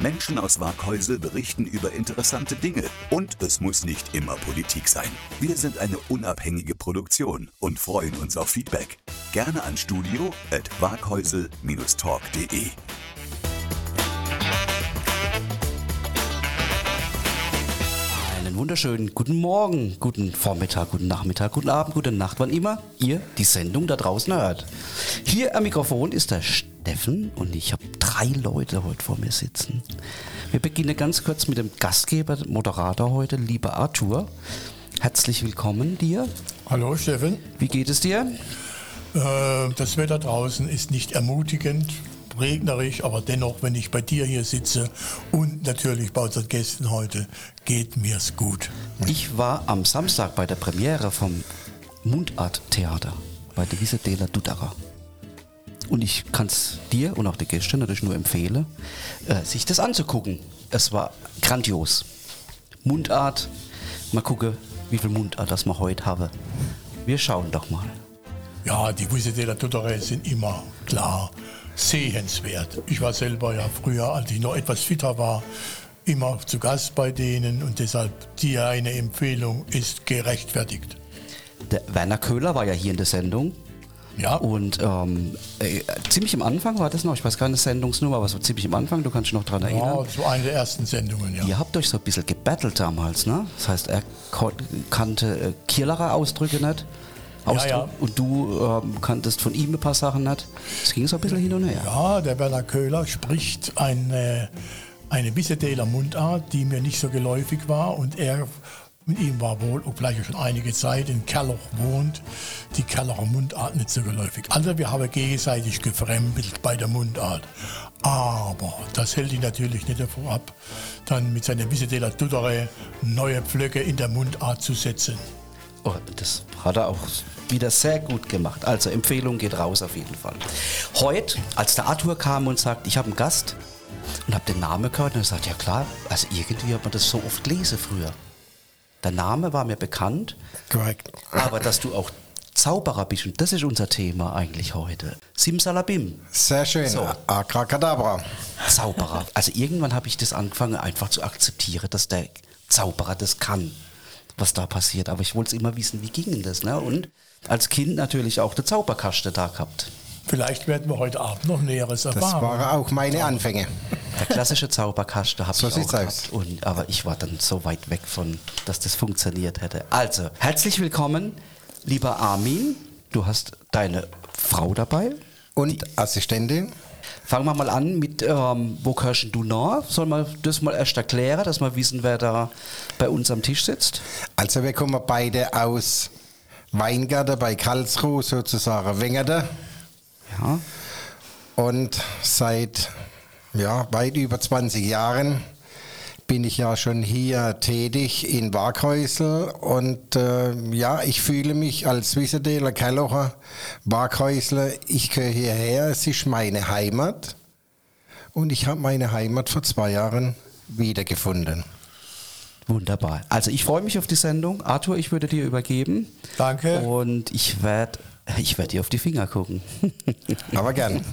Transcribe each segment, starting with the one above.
Menschen aus Waghäusel berichten über interessante Dinge und es muss nicht immer Politik sein. Wir sind eine unabhängige Produktion und freuen uns auf Feedback. Gerne an studio wunderschönen guten Morgen, guten Vormittag, guten Nachmittag, guten Abend, gute Nacht, wann immer ihr die Sendung da draußen hört. Hier am Mikrofon ist der Steffen und ich habe drei Leute heute vor mir sitzen. Wir beginnen ganz kurz mit dem Gastgeber, Moderator heute, lieber Arthur. Herzlich willkommen dir. Hallo Steffen. Wie geht es dir? Äh, das Wetter draußen ist nicht ermutigend, regnerisch, aber dennoch, wenn ich bei dir hier sitze und natürlich bei unseren Gästen heute, geht mir's gut. Ich war am Samstag bei der Premiere vom Mundart-Theater bei der Wiese Dela Duderer. Und ich kann es dir und auch den Gästen natürlich nur empfehlen, äh, sich das anzugucken. Es war grandios. Mundart, mal gucken, wie viel Mundart das wir heute haben. Wir schauen doch mal. Ja, die Wiese della Tutore sind immer klar sehenswert. Ich war selber ja früher, als ich noch etwas fitter war, immer zu Gast bei denen und deshalb dir eine Empfehlung ist gerechtfertigt. Der Werner Köhler war ja hier in der Sendung. Ja. Und ähm, äh, ziemlich am Anfang war das noch, ich weiß keine Sendungsnummer, aber so ziemlich am Anfang, du kannst dich noch daran erinnern. Ja, so eine der ersten Sendungen, ja. Ihr habt euch so ein bisschen gebettelt damals, ne? Das heißt, er kannte äh, Kierlacher Ausdrücke nicht. Ausdruck, ja. Und du ähm, kanntest von ihm ein paar Sachen nicht. Es ging so ein bisschen hin und her. Ja, der Werner Köhler spricht eine, eine Wissedeler Mundart, die mir nicht so geläufig war. Und er, mit ihm war wohl, obgleich er schon einige Zeit in Kerloch wohnt, die Kerlocher Mundart nicht so geläufig. Also wir haben gegenseitig gefremdelt bei der Mundart. Aber das hält ihn natürlich nicht davor ab, dann mit seiner Wissedeler Dudere neue Pflöcke in der Mundart zu setzen. Oh, das hat er auch wieder sehr gut gemacht. Also Empfehlung geht raus auf jeden Fall. Heute, als der Arthur kam und sagt, ich habe einen Gast und habe den Namen gehört und er sagt, ja klar, also irgendwie hat man das so oft gelesen früher. Der Name war mir bekannt, Korrekt. aber dass du auch Zauberer bist und das ist unser Thema eigentlich heute. Simsalabim, Sehr schön. So. Abracadabra. Zauberer. Also irgendwann habe ich das angefangen einfach zu akzeptieren, dass der Zauberer das kann, was da passiert. Aber ich wollte es immer wissen, wie ging denn das? Ne? Und als Kind natürlich auch der Zauberkasten da gehabt. Vielleicht werden wir heute Abend noch Näheres Das erfahren. waren auch meine Anfänge. Der klassische Zauberkasten habe So ich auch gehabt. Und, aber ich war dann so weit weg von, dass das funktioniert hätte. Also, herzlich willkommen, lieber Armin. Du hast deine Frau dabei. Und Assistentin. Fangen wir mal an mit, ähm, wo gehörst du noch? Soll man das mal erst erklären, dass wir wissen, wer da bei uns am Tisch sitzt? Also wir kommen beide aus Weingarten bei Karlsruhe, sozusagen Wengerde. Ja. Und seit ja, weit über 20 Jahren bin ich ja schon hier tätig in Waghäusel und äh, ja, ich fühle mich als Wissedeler Kellocher Waghäusler, ich gehöre hierher, es ist meine Heimat und ich habe meine Heimat vor zwei Jahren wiedergefunden. Wunderbar. Also ich freue mich auf die Sendung. Arthur, ich würde dir übergeben. Danke. Und ich werde ich werd dir auf die Finger gucken. Aber gern.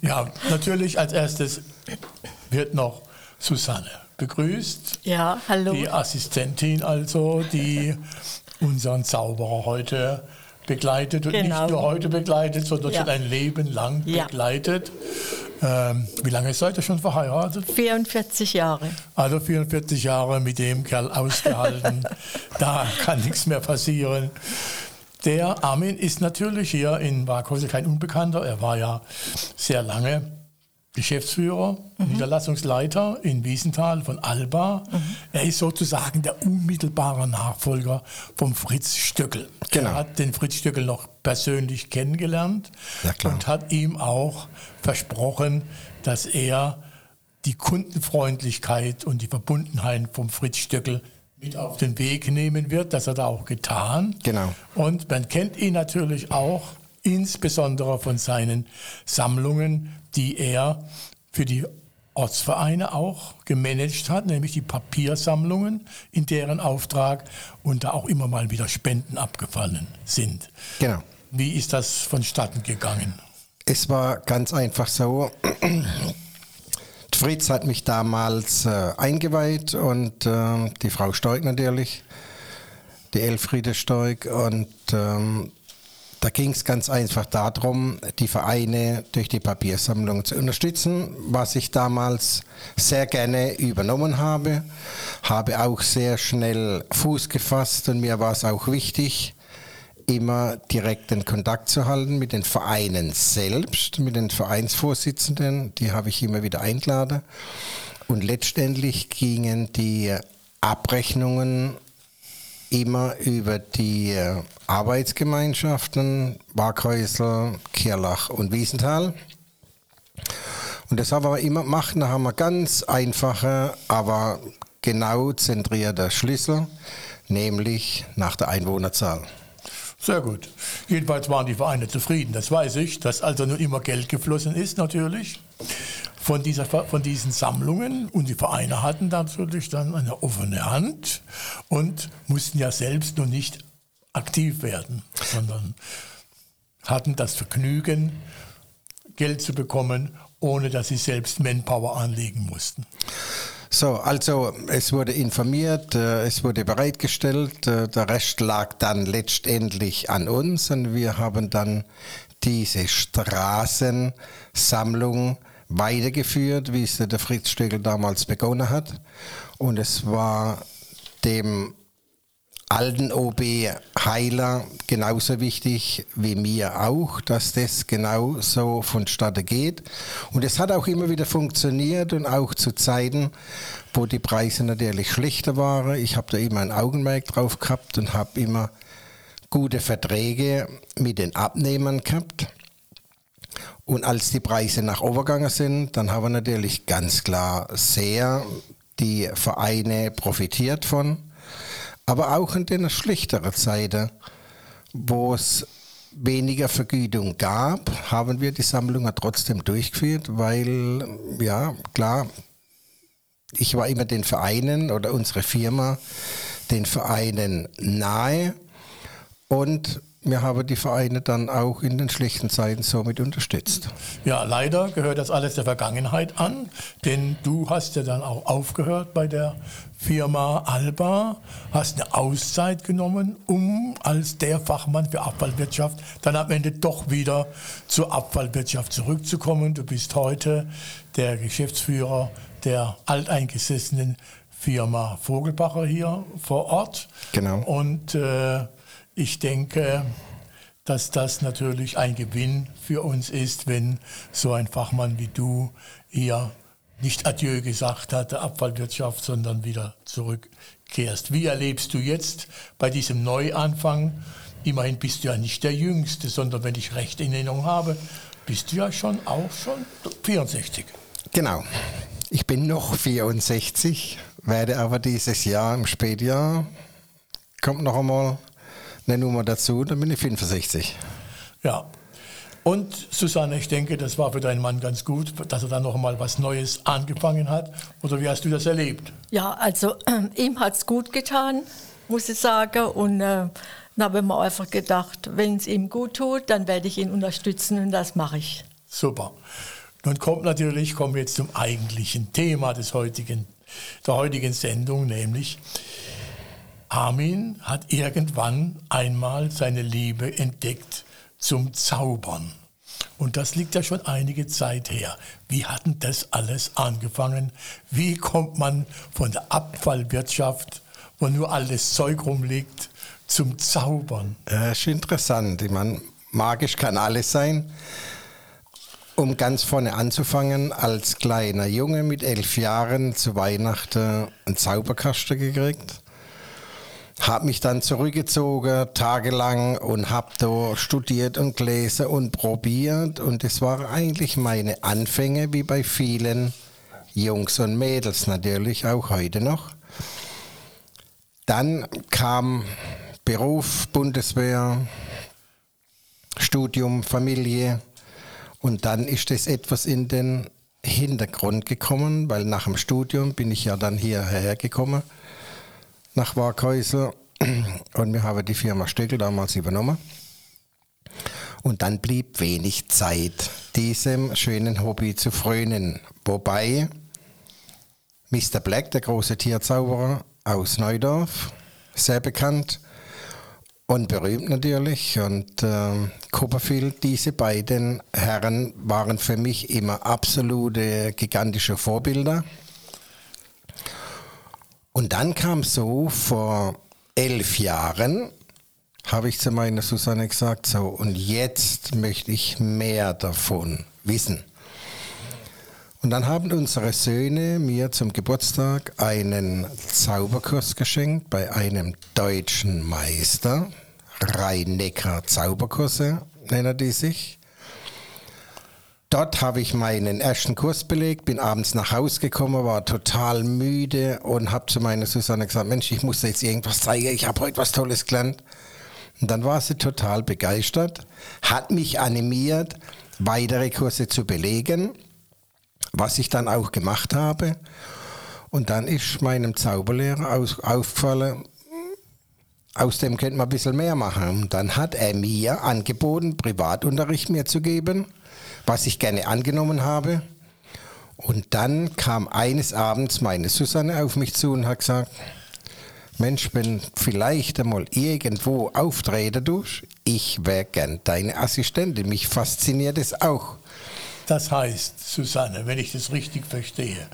Ja, natürlich als erstes wird noch Susanne begrüßt. Ja, hallo. Die Assistentin also, die unseren Zauberer heute begleitet und Genau. nicht nur heute begleitet, sondern Ja. schon ein Leben lang Ja. begleitet. Ähm, wie lange seid ihr schon verheiratet? 44 Jahre. Also 44 Jahre mit dem Kerl ausgehalten. da kann nichts mehr passieren. Der Armin ist natürlich hier in Waghäusel kein Unbekannter. Er war ja sehr lange Geschäftsführer, Niederlassungsleiter in Wiesenthal von Alba. Er ist sozusagen der unmittelbare Nachfolger vom Fritz Stöckel. Genau. Er hat den Fritz Stöckel noch persönlich kennengelernt Ja, und hat ihm auch versprochen, dass er die Kundenfreundlichkeit und die Verbundenheit vom Fritz Stöckel mit auf den Weg nehmen wird. Das hat er auch getan. Genau. Und man kennt ihn natürlich auch insbesondere von seinen Sammlungen, die er für die Ortsvereine auch gemanagt hat, nämlich die Papiersammlungen, in deren Auftrag und da auch immer mal wieder Spenden abgefallen sind. Genau. Wie ist das vonstatten gegangen? Es war ganz einfach so. Fritz hat mich damals äh, eingeweiht und äh, die Frau Stoig natürlich, die Elfriede Stoig. Und ähm, da ging es ganz einfach darum, die Vereine durch die Papiersammlung zu unterstützen, was ich damals sehr gerne übernommen habe. Habe auch sehr schnell Fuß gefasst und mir war es auch wichtig, immer direkten Kontakt zu halten mit den Vereinen selbst, mit den Vereinsvorsitzenden, die habe ich immer wieder eingeladen. Und letztendlich gingen die Abrechnungen immer über die Arbeitsgemeinschaften Waghäusel, Kirlach und Wiesenthal. Und das haben wir immer gemacht, da haben wir ganz einfache, aber genau zentrierte Schlüssel, nämlich nach der Einwohnerzahl. Sehr gut. Jedenfalls waren die Vereine zufrieden, das weiß ich, dass also nun immer Geld geflossen ist natürlich von, dieser, von diesen Sammlungen und die Vereine hatten natürlich dann eine offene Hand und mussten ja selbst noch nicht aktiv werden, sondern hatten das Vergnügen, Geld zu bekommen, ohne dass sie selbst Manpower anlegen mussten. So, also es wurde informiert, äh, es wurde bereitgestellt, äh, der Rest lag dann letztendlich an uns und wir haben dann diese Straßensammlung weitergeführt, wie es der Fritz Stögel damals begonnen hat. Und es war dem alten OB Heiler genauso wichtig wie mir auch, dass das genau so vonstatten geht. Und es hat auch immer wieder funktioniert und auch zu Zeiten, wo die Preise natürlich schlechter waren. Ich habe da immer ein Augenmerk drauf gehabt und habe immer gute Verträge mit den Abnehmern gehabt. Und als die Preise nach oben gegangen sind, dann haben natürlich ganz klar sehr die Vereine profitiert von. Aber auch in den schlechteren Zeiten, wo es weniger Vergütung gab, haben wir die Sammlungen trotzdem durchgeführt, weil, ja, klar, ich war immer den Vereinen oder unsere Firma den Vereinen nahe. Und wir haben die Vereine dann auch in den schlechten Zeiten somit unterstützt. Ja, leider gehört das alles der Vergangenheit an, denn du hast ja dann auch aufgehört bei der Firma Alba, hast eine Auszeit genommen, um als der Fachmann für Abfallwirtschaft dann am Ende doch wieder zur Abfallwirtschaft zurückzukommen. Du bist heute der Geschäftsführer der alteingesessenen Firma Vogelbacher hier vor Ort. Genau. Und äh, ich denke, dass das natürlich ein Gewinn für uns ist, wenn so ein Fachmann wie du hier nicht Adieu gesagt hat, der Abfallwirtschaft, sondern wieder zurückkehrst. Wie erlebst du jetzt bei diesem Neuanfang? Immerhin bist du ja nicht der Jüngste, sondern wenn ich recht in Erinnerung habe, bist du ja schon auch schon 64. Genau. Ich bin noch 64, werde aber dieses Jahr im Spätjahr, kommt noch einmal eine Nummer dazu, dann bin ich 65. Ja. Und Susanne, ich denke, das war für deinen Mann ganz gut, dass er dann noch mal was Neues angefangen hat. Oder wie hast du das erlebt? Ja, also äh, ihm hat es gut getan, muss ich sagen. Und äh, dann habe ich mir einfach gedacht, wenn es ihm gut tut, dann werde ich ihn unterstützen und das mache ich. Super. Nun kommt natürlich, kommen wir jetzt zum eigentlichen Thema des heutigen, der heutigen Sendung, nämlich Armin hat irgendwann einmal seine Liebe entdeckt zum Zaubern. Und das liegt ja schon einige Zeit her. Wie hat denn das alles angefangen? Wie kommt man von der Abfallwirtschaft, wo nur alles Zeug rumliegt, zum Zaubern? Das ist interessant. Ich meine, magisch kann alles sein. Um ganz vorne anzufangen, als kleiner Junge mit elf Jahren zu Weihnachten einen Zauberkasten gekriegt habe mich dann zurückgezogen, tagelang, und habe da studiert und gelesen und probiert. Und es waren eigentlich meine Anfänge, wie bei vielen Jungs und Mädels natürlich, auch heute noch. Dann kam Beruf, Bundeswehr, Studium, Familie und dann ist es etwas in den Hintergrund gekommen, weil nach dem Studium bin ich ja dann hierher gekommen, nach Warkhäusl und wir haben die Firma Stöckel damals übernommen. Und dann blieb wenig Zeit, diesem schönen Hobby zu frönen. Wobei Mr. Black, der große Tierzauberer aus Neudorf, sehr bekannt und berühmt natürlich. Und äh, Copperfield, diese beiden Herren waren für mich immer absolute gigantische Vorbilder. Und dann kam so vor elf Jahren, habe ich zu meiner Susanne gesagt, so, und jetzt möchte ich mehr davon wissen. Und dann haben unsere Söhne mir zum Geburtstag einen Zauberkurs geschenkt bei einem deutschen Meister. Rhein-Neckar Zauberkurse nennen die sich. Dort habe ich meinen ersten Kurs belegt, bin abends nach Hause gekommen, war total müde und habe zu meiner Susanne gesagt, Mensch, ich muss jetzt irgendwas zeigen, ich habe heute was Tolles gelernt. Und dann war sie total begeistert, hat mich animiert, weitere Kurse zu belegen, was ich dann auch gemacht habe. Und dann ist meinem Zauberlehrer aufgefallen, aus dem könnte man ein bisschen mehr machen. Und dann hat er mir angeboten, Privatunterricht mir zu geben, was ich gerne angenommen habe. Und dann kam eines Abends meine Susanne auf mich zu und hat gesagt, Mensch, wenn vielleicht einmal irgendwo auftreten tust, ich wäre gern deine Assistentin. Mich fasziniert es auch. Das heißt, Susanne, wenn ich das richtig verstehe,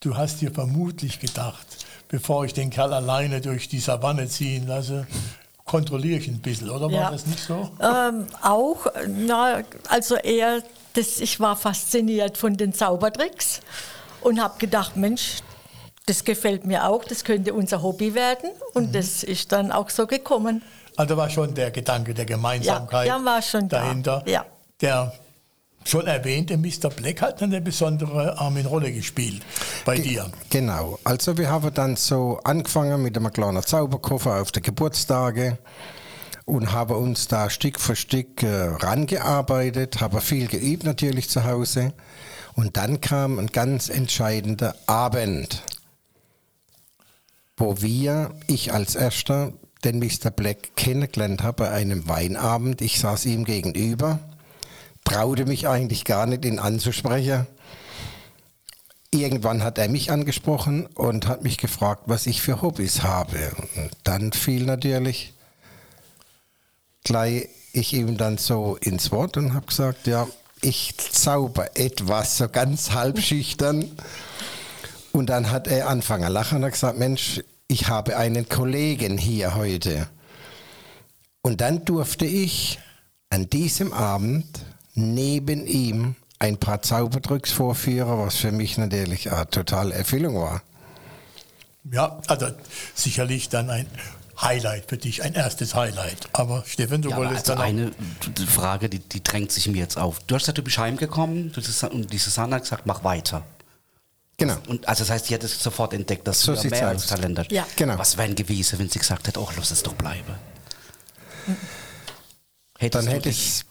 du hast dir vermutlich gedacht, bevor ich den Kerl alleine durch die Savanne ziehen lasse, kontrolliere ich ein bisschen, oder war Ja. das nicht so? Ähm, auch, na, also eher, das, ich war fasziniert von den Zaubertricks und habe gedacht, Mensch, das gefällt mir auch, das könnte unser Hobby werden. Und das ist dann auch so gekommen. Also war schon der Gedanke der Gemeinsamkeit Ja, der war schon da. dahinter. Ja. Der schon erwähnte Mr. Black hat eine besondere ähm, Rolle gespielt bei dir. Genau. Also wir haben dann so angefangen mit einem kleinen Zauberkoffer auf die Geburtstage und haben uns da Stück für Stück äh, rangearbeitet, haben viel geübt natürlich zu Hause. Und dann kam ein ganz entscheidender Abend, wo wir, ich als erster, den Mr. Black kennengelernt habe bei einem Weinabend. Ich saß ihm gegenüber, traute mich eigentlich gar nicht, ihn anzusprechen. Irgendwann hat er mich angesprochen und hat mich gefragt, was ich für Hobbys habe. Und dann fiel natürlich gleich ich ihm dann so ins Wort und habe gesagt, ja, ich zauber etwas, so ganz halb schüchtern. Und dann hat er angefangen lachen und hat gesagt, Mensch, ich habe einen Kollegen hier heute. Und dann durfte ich an diesem Abend neben ihm ein paar Zaubertricks vorführen, was für mich natürlich eine totale Erfüllung war. Ja, also sicherlich dann ein Highlight für dich, ein erstes Highlight. Aber Steffen, du Ja, aber wolltest also dann eine Frage, die, die drängt sich mir jetzt auf. Du hast gesagt, du bist heimgekommen und die Susanne hat gesagt, mach weiter. Genau. Und also das heißt, sie hat es sofort entdeckt, dass So du mehr als Talent hast. Ja. Genau. Was wäre gewesen, wenn sie gesagt hätte, oh, lass es doch bleiben? Hättest Dann hätte ich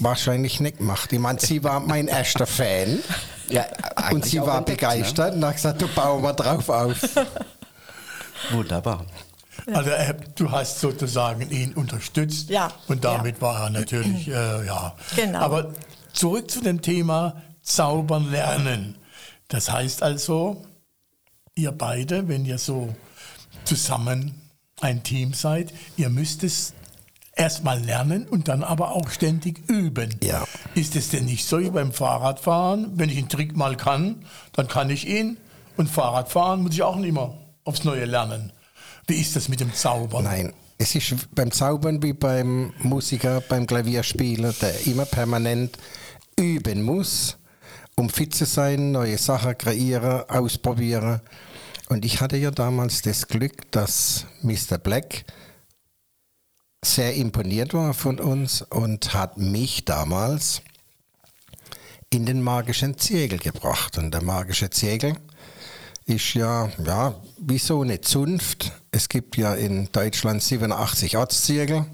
wahrscheinlich nicht gemacht. Ich meine, sie war mein erster Fan ja, und sie war entdeckt, begeistert und hat gesagt, du bauen wir drauf auf. Ne? Wunderbar. Also äh, du hast sozusagen ihn unterstützt Ja, und damit war er natürlich, äh, ja. Genau. Aber zurück zu dem Thema Zaubern lernen. Das heißt also, ihr beide, wenn ihr so zusammen ein Team seid, ihr müsst es erstmal lernen und dann aber auch ständig üben. Ja. Ist es denn nicht so wie beim Fahrradfahren? Wenn ich einen Trick mal kann, dann kann ich ihn. Und Fahrradfahren muss ich auch nicht immer aufs Neue lernen. Wie ist das mit dem Zaubern? Nein, es ist beim Zaubern wie beim Musiker, beim Klavierspieler, der immer permanent üben muss, um fit zu sein, neue Sachen kreieren, ausprobieren. Und ich hatte ja damals das Glück, dass Mr. Black sehr imponiert war von uns und hat mich damals in den magischen Ziegel gebracht. Und der magische Ziegel ist ja, ja wie so eine Zunft. Es gibt ja in Deutschland 87 Ortsziegel.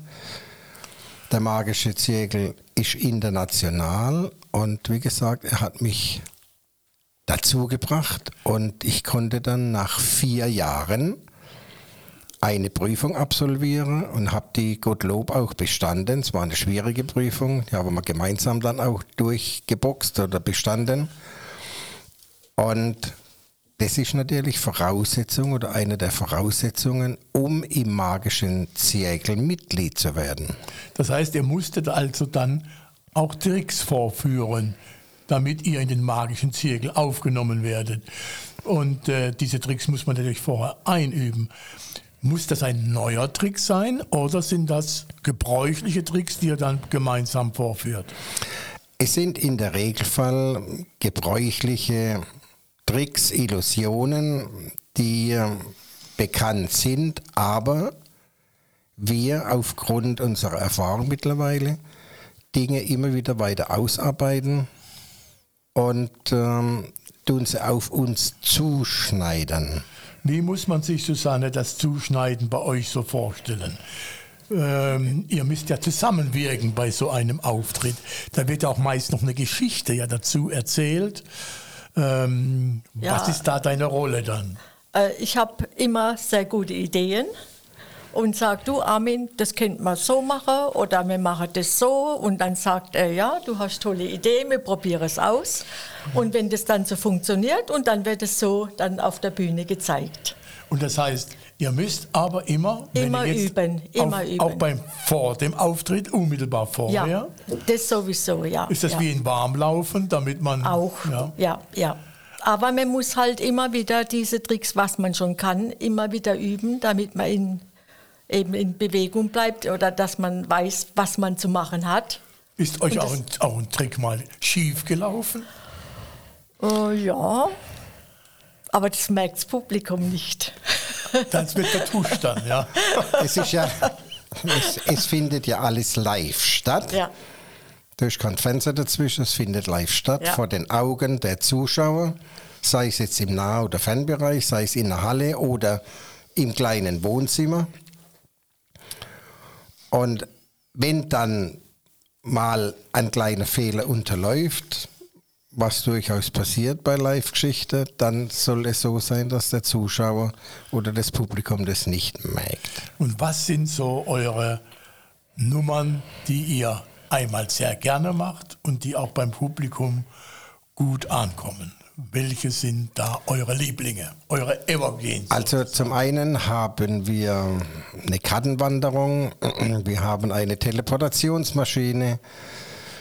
Der magische Ziegel ist international und wie gesagt, er hat mich dazu gebracht und ich konnte dann nach vier Jahren eine Prüfung absolvieren und habe die Gottlob auch bestanden. Es war eine schwierige Prüfung, die haben wir gemeinsam dann auch durchgeboxt oder bestanden. Und das ist natürlich Voraussetzung oder eine der Voraussetzungen, um im magischen Zirkel Mitglied zu werden. Das heißt, ihr musstet also dann auch Tricks vorführen, damit ihr in den magischen Zirkel aufgenommen werdet. Und äh, diese Tricks muss man natürlich vorher einüben. Muss das ein neuer Trick sein oder sind das gebräuchliche Tricks, die ihr dann gemeinsam vorführt? Es sind in der Regelfall gebräuchliche Tricks, Illusionen, die bekannt sind, aber wir aufgrund unserer Erfahrung mittlerweile Dinge immer wieder weiter ausarbeiten und ähm, tun sie auf uns zuschneiden. Wie muss man sich, Susanne, das Zuschneiden bei euch so vorstellen? Ähm, ihr müsst ja zusammenwirken bei so einem Auftritt. Da wird auch meist noch eine Geschichte ja dazu erzählt. Ähm, ja. Was ist da deine Rolle dann? Äh, ich habe immer sehr gute Ideen und sagt, du Armin, das könnte man so machen oder wir machen das so. Und dann sagt er, ja, du hast tolle Ideen, wir probieren es aus. Und wenn das dann so funktioniert und dann wird es so dann auf der Bühne gezeigt. Und das heißt, ihr müsst aber immer, immer üben, immer auf, üben. Auch beim vor dem Auftritt, unmittelbar vorher. Ja, das sowieso, ja. Ist das ja. wie ein Warmlaufen, damit man... Auch, ja, ja. ja. Aber man muss halt immer wieder diese Tricks, was man schon kann, immer wieder üben, damit man in, eben in Bewegung bleibt oder dass man weiß, was man zu machen hat. Ist euch auch ein, auch ein Trick mal schief gelaufen? Uh, ja, aber das merkt das Publikum nicht. Das wird vertuscht dann, ja. Es ist ja, es, es findet ja alles live statt. Ja. Da ist kein Fenster dazwischen, es findet live statt, Ja. vor den Augen der Zuschauer, sei es jetzt im Nah- oder Fernbereich, sei es in der Halle oder im kleinen Wohnzimmer. Und wenn dann mal ein kleiner Fehler unterläuft, was durchaus passiert bei Live-Geschichte, dann soll es so sein, dass der Zuschauer oder das Publikum das nicht merkt. Und was sind so eure Nummern, die ihr einmal sehr gerne macht und die auch beim Publikum gut ankommen? Welche sind da eure Lieblinge, eure Evergreens? Also zum einen haben wir eine Kartenwanderung, wir haben eine Teleportationsmaschine,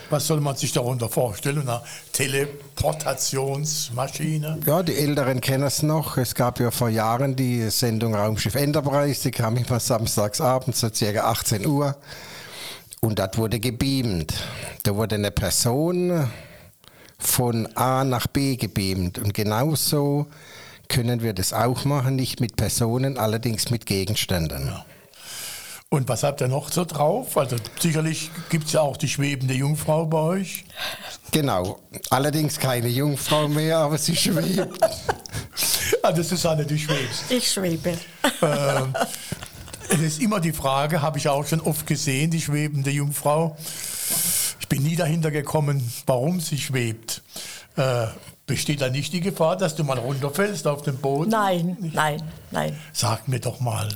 Was soll man sich darunter vorstellen? Eine Teleportationsmaschine? Ja, die Älteren kennen es noch. Es gab ja vor Jahren die Sendung Raumschiff Enterprise, die kam immer samstags abends, so circa 18 Uhr. Und dort wurde gebeamt. Da wurde eine Person von A nach B gebeamt. Und genauso können wir das auch machen, nicht mit Personen, allerdings mit Gegenständen. Und was habt ihr noch so drauf? Also sicherlich gibt es ja auch die schwebende Jungfrau bei euch. Genau. Allerdings keine Jungfrau mehr, aber sie schwebt. Also Susanne, du schwebst. Ich schwebe. Ähm, es ist immer die Frage, habe ich auch schon oft gesehen, die schwebende Jungfrau. Ich bin nie dahinter gekommen, warum sie schwebt. Äh, besteht da nicht die Gefahr, dass du mal runterfällst auf den Boden? Nein, nein, nein. Sag mir doch mal,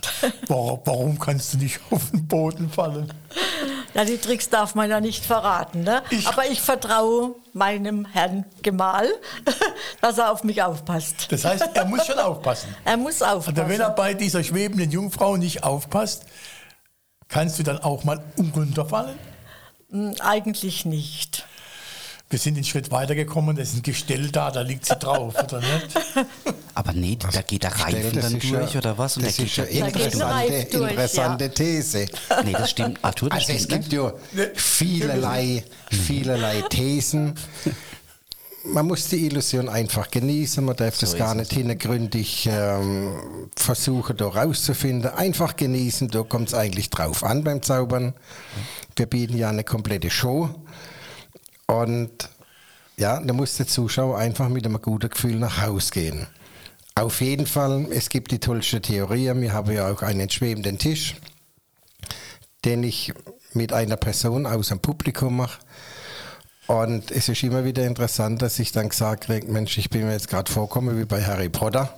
warum, warum kannst du nicht auf den Boden fallen? Ja, die Tricks darf man ja nicht verraten. Ne? Ich- Aber ich vertraue meinem Herrn Gemahl, dass er auf mich aufpasst. Das heißt, er muss schon aufpassen. Er muss Und wenn er aufpassen. bei dieser schwebenden Jungfrau nicht aufpasst, kannst du dann auch mal runterfallen? Hm, Eigentlich nicht. Wir sind einen Schritt weitergekommen, da ist ein Gestell da, da liegt sie drauf, oder nicht? Aber nee, da geht der Reifen dann durch ja- oder was? Und Das ist ja interessante, Reif durch, interessante These. Nee, das stimmt. Arthur, das Also es stimmt gibt nicht. ja vielerlei, vielerlei Thesen. Man muss die Illusion einfach genießen, man darf das ist gar nicht hintergründig ähm, versuchen, da rauszufinden. Einfach genießen, da kommt es eigentlich drauf an beim Zaubern. Wir bieten ja eine komplette Show und ja, da muss der Zuschauer einfach mit einem guten Gefühl nach Hause gehen. Auf jeden Fall, es gibt die tollste Theorie. Wir haben ja auch einen schwebenden Tisch, den ich mit einer Person aus dem Publikum mache. Und es ist immer wieder interessant, dass ich dann gesagt kriege, Mensch, ich bin mir jetzt gerade vorgekommen wie bei Harry Potter.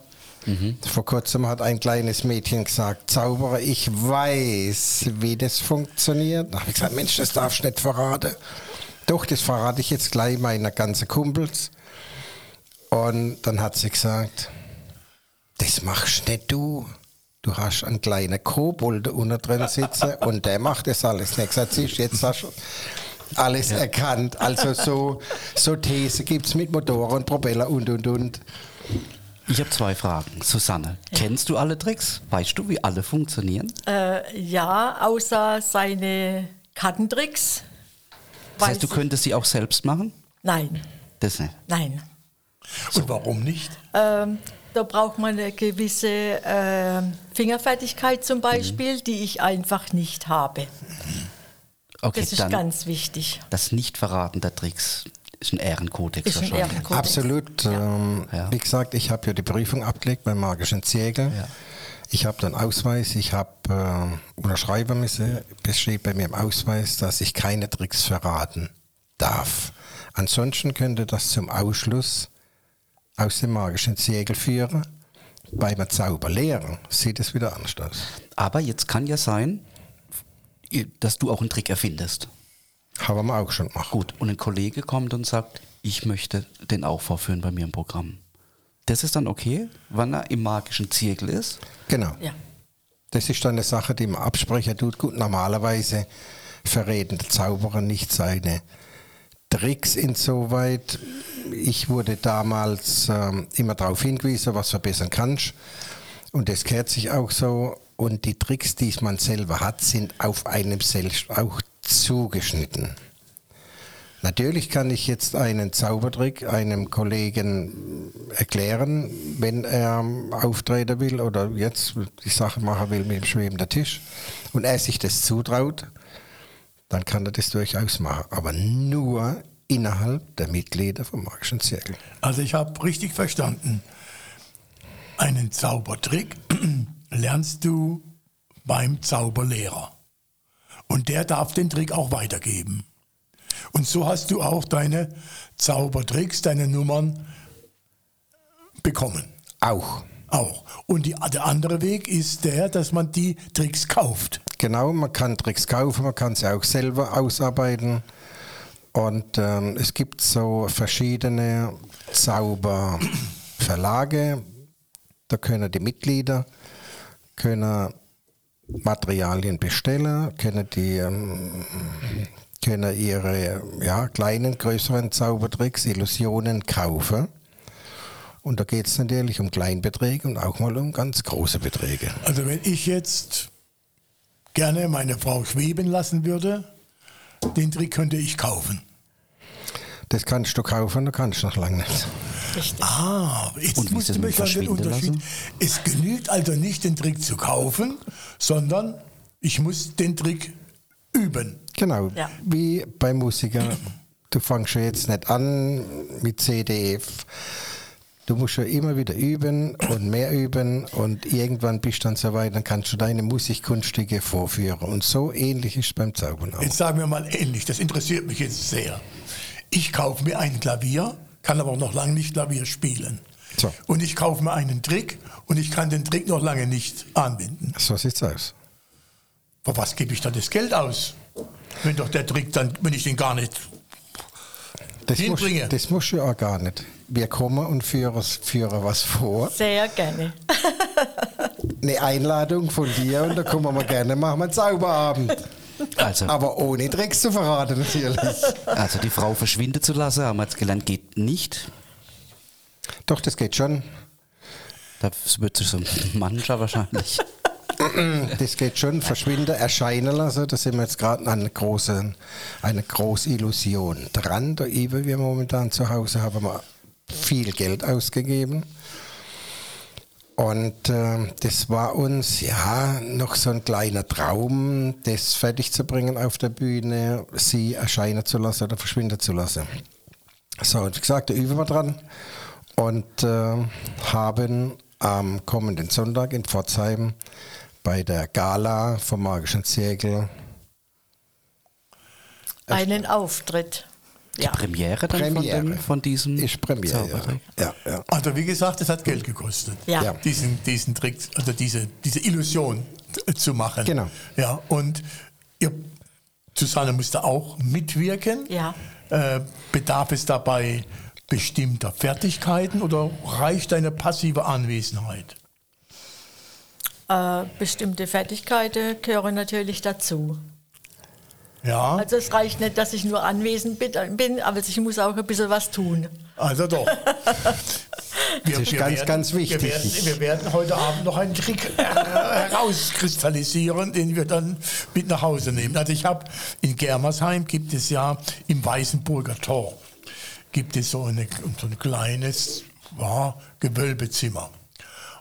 Mhm. Vor kurzem hat ein kleines Mädchen gesagt, Zauberer, ich weiß, wie das funktioniert. Da habe ich gesagt, Mensch, das darfst du nicht verraten. Doch, das verrate ich jetzt gleich meiner ganzen Kumpels. Und dann hat sie gesagt, das machst nicht du. Du hast einen kleinen Kobold unten drin sitzen und der macht das alles nicht. Gesagt, siehst, jetzt hast du alles ja. erkannt. Also so, so These gibt es mit Motor und Propeller und und und. Ich habe zwei Fragen. Susanne, ja. kennst du alle Tricks? Weißt du, wie alle funktionieren? Äh, ja, außer seine Kartentricks. Das heißt, du könntest sie auch selbst machen? Nein. Das nicht? Nein. So. Und warum nicht? Ähm, da braucht man eine gewisse äh, Fingerfertigkeit zum Beispiel, mhm. die ich einfach nicht habe. Okay, das ist ganz wichtig. Das Nichtverraten der Tricks ist ein Ehrenkodex. Ist ein Ehrenkodex. Absolut. Ja. Ähm, ja. Wie gesagt, ich habe ja die Prüfung abgelegt beim magischen Zirkel. Ja. Ich habe dann Ausweis, ich habe äh, unterschreiben müssen, es steht bei mir im Ausweis, dass ich keine Tricks verraten darf. Ansonsten könnte das zum Ausschluss aus dem magischen Zirkel führen. Beim Zauberlehrer sieht es wieder anders aus. Aber jetzt kann ja sein, dass du auch einen Trick erfindest. Haben wir auch schon gemacht. Gut, und ein Kollege kommt und sagt, ich möchte den auch vorführen bei mir im Programm. Das ist dann okay, wann er im magischen Zirkel ist? Genau. Ja. Das ist dann eine Sache, die man absprechen tut. Gut, normalerweise verrät der Zauberer nicht seine Tricks insoweit. Ich wurde damals ähm, immer darauf hingewiesen, was verbessern kannst. Und das kehrt sich auch so. Und die Tricks, die man selber hat, sind auf einem selbst auch zugeschnitten. Natürlich kann ich jetzt einen Zaubertrick einem Kollegen erklären, wenn er auftreten will oder jetzt die Sache machen will mit dem schwebenden Tisch und er sich das zutraut, dann kann er das durchaus machen. Aber nur innerhalb der Mitglieder vom Magischen Zirkel. Also ich habe richtig verstanden. Einen Zaubertrick lernst du beim Zauberlehrer. Und der darf den Trick auch weitergeben. Und so hast du auch deine Zaubertricks, deine Nummern bekommen. Auch. Auch. Und die, der andere Weg ist der, dass man die Tricks kauft. Genau, man kann Tricks kaufen, man kann sie auch selber ausarbeiten. Und ähm, es gibt so verschiedene Zauberverlage. Da können die Mitglieder können Materialien bestellen, können die ähm, können ihre ja, kleinen, größeren Zaubertricks, Illusionen kaufen. Und da geht es natürlich um Kleinbeträge und auch mal um ganz große Beträge. Also wenn ich jetzt gerne meine Frau schweben lassen würde, den Trick könnte ich kaufen. Das kannst du kaufen, da kannst du noch lange nicht. Richtig. Ah, jetzt und musst du mich an den Unterschied. Lassen? Es genügt also nicht, den Trick zu kaufen, sondern ich muss den Trick üben. Genau, ja. wie beim Musiker. Du fängst ja jetzt nicht an mit CDF. Du musst ja immer wieder üben und mehr üben und irgendwann bist du dann so weit, dann kannst du deine Musikkunststücke vorführen. Und so ähnlich ist es beim Zaubern auch. Jetzt sagen wir mal ähnlich, das interessiert mich jetzt sehr. Ich kaufe mir ein Klavier, kann aber auch noch lange nicht Klavier spielen. So. Und ich kaufe mir einen Trick und ich kann den Trick noch lange nicht anbinden. So sieht's aus. Aber was gebe ich dann das Geld aus? Wenn doch der Trick dann, wenn ich den gar nicht das hinbringe. Muss, das musst du auch gar nicht. Wir kommen und führen, führen was vor. Sehr gerne. Eine Einladung von dir und da kommen wir gerne, machen wir einen Zauberabend. Also, Aber ohne Tricks zu verraten natürlich. Also die Frau verschwinden zu lassen, haben wir jetzt gelernt, geht nicht. Doch, das geht schon. Das wird sich so ein Mancher wahrscheinlich. das geht schon, verschwinden, erscheinen lassen. Da sind wir jetzt gerade an einer großen, eine große Illusion dran. Da eben wir momentan zu Hause haben wir viel Geld ausgegeben. Und äh, das war uns ja noch so ein kleiner Traum, das fertig zu bringen auf der Bühne, sie erscheinen zu lassen oder verschwinden zu lassen. So, wie gesagt, da üben wir dran und äh, haben am kommenden Sonntag in Pforzheim bei der Gala vom Magischen Zirkel Einen Auftritt. Die Ja. Premiere dann Premiere. Von, dem, von diesem ist Premiere. Zaubertrick. Ja. Ja, ja. Also wie gesagt, es hat Geld gekostet. Ja. Ja. Diesen, diesen Trick, also diese, diese Illusion zu machen. Genau. Ja, und ihr, Susanne musste auch mitwirken. Ja. Äh, bedarf es dabei bestimmter Fertigkeiten oder reicht eine passive Anwesenheit? Äh, bestimmte Fertigkeiten gehören natürlich dazu. Ja, Also es reicht nicht, dass ich nur anwesend bin, aber ich muss auch ein bisschen was tun. also doch. Wir, ist ganz, ganz wichtig. Wir werden, wir werden heute Abend noch einen Trick äh, herauskristallisieren, den wir dann mit nach Hause nehmen. Also ich habe in Germersheim gibt es ja im Weißenburger Tor gibt es so, eine, so ein kleines ja, Gewölbezimmer.